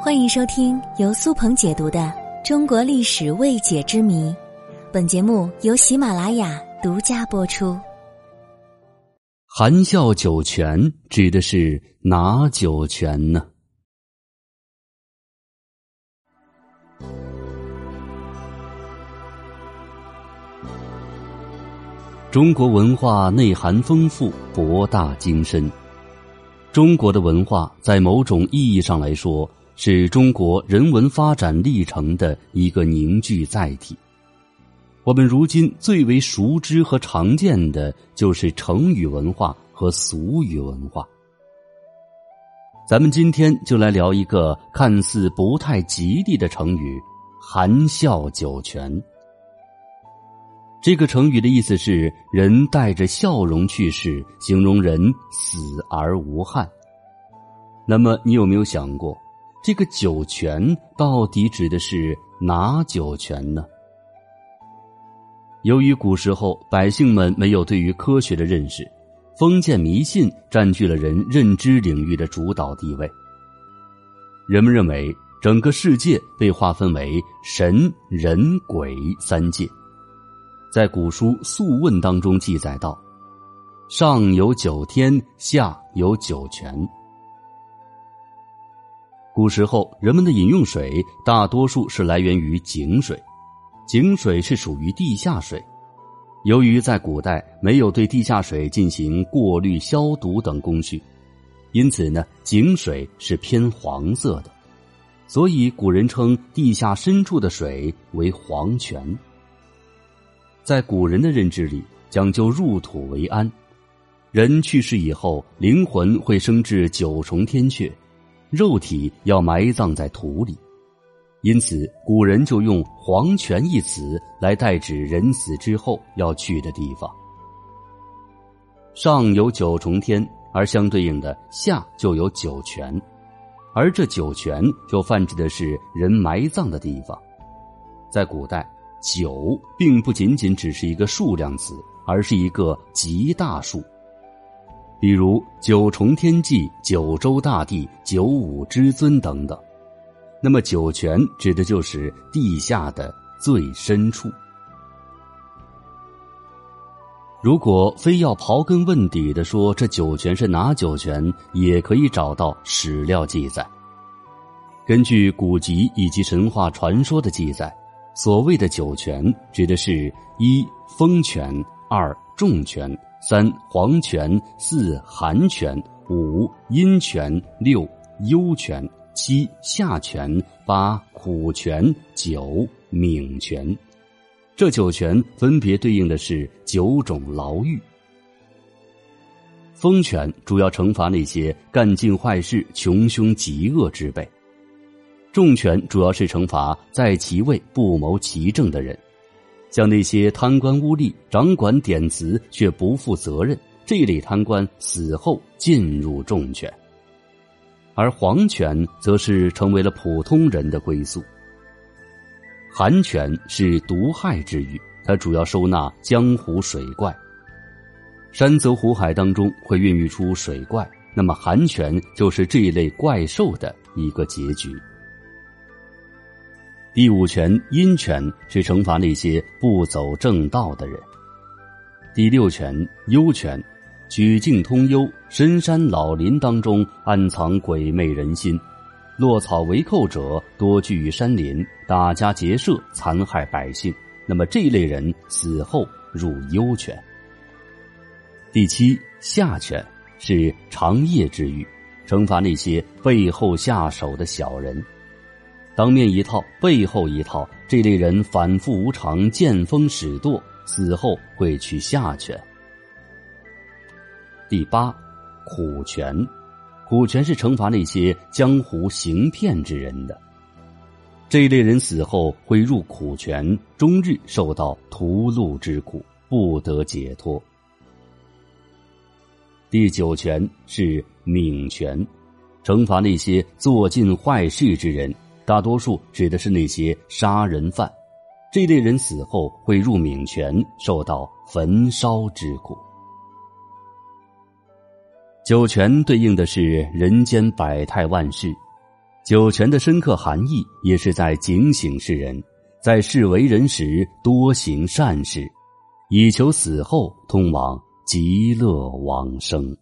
欢迎收听由苏鹏解读的《中国历史未解之谜》，本节目由喜马拉雅独家播出。含笑九泉指的是哪九泉呢？中国文化内涵丰富，博大精深。中国的文化在某种意义上来说，是中国人文发展历程的一个凝聚载体。我们如今最为熟知和常见的就是成语文化和俗语文化。咱们今天就来聊一个看似不太吉利的成语“含笑九泉”。这个成语的意思是人带着笑容去世，形容人死而无憾。那么，你有没有想过，这个九泉到底指的是哪九泉呢？由于古时候百姓们没有对于科学的认识，封建迷信占据了人认知领域的主导地位。人们认为整个世界被划分为神、人、鬼三界。在古书《素问》当中记载道：“上有九天，下有九泉。”古时候人们的饮用水大多数是来源于井水，井水是属于地下水。由于在古代没有对地下水进行过滤、消毒等工序，因此呢，井水是偏黄色的，所以古人称地下深处的水为黄泉。在古人的认知里，讲究入土为安。人去世以后，灵魂会升至九重天阙，肉体要埋葬在土里。因此，古人就用“黄泉”一词来代指人死之后要去的地方。上有九重天，而相对应的下就有九泉，而这九泉就泛指的是人埋葬的地方。在古代。九并不仅仅只是一个数量词，而是一个极大数。比如九重天际、九州大地、九五之尊等等。那么九泉指的就是地下的最深处。如果非要刨根问底的说，这九泉是哪九泉，也可以找到史料记载。根据古籍以及神话传说的记载。所谓的九泉，指的是：一风泉，二重泉，三黄泉，四寒泉，五阴泉，六幽泉，七下泉，八苦泉，九冥泉。这九泉分别对应的是九种牢狱。风泉主要惩罚那些干尽坏事、穷凶极恶之辈。重权主要是惩罚在其位不谋其政的人，像那些贪官污吏、掌管典词却不负责任这类贪官，死后进入重权；而皇权则是成为了普通人的归宿。寒泉是毒害之域，它主要收纳江湖水怪。山泽湖海当中会孕育出水怪，那么寒泉就是这一类怪兽的一个结局。第五泉阴泉是惩罚那些不走正道的人。第六泉幽泉，曲径通幽，深山老林当中暗藏鬼魅人心，落草为寇者多聚于山林，打家劫舍，残害百姓。那么这一类人死后入幽泉。第七下泉是长夜之狱，惩罚那些背后下手的小人。当面一套，背后一套，这类人反复无常，见风使舵，死后会去下泉。第八，苦泉，苦泉是惩罚那些江湖行骗之人的。这一类人死后会入苦泉，终日受到屠戮之苦，不得解脱。第九泉是冥泉，惩罚那些做尽坏事之人。大多数指的是那些杀人犯，这类人死后会入冥泉，受到焚烧之苦。九泉对应的是人间百态万事，酒泉的深刻含义也是在警醒世人，在世为人时多行善事，以求死后通往极乐往生。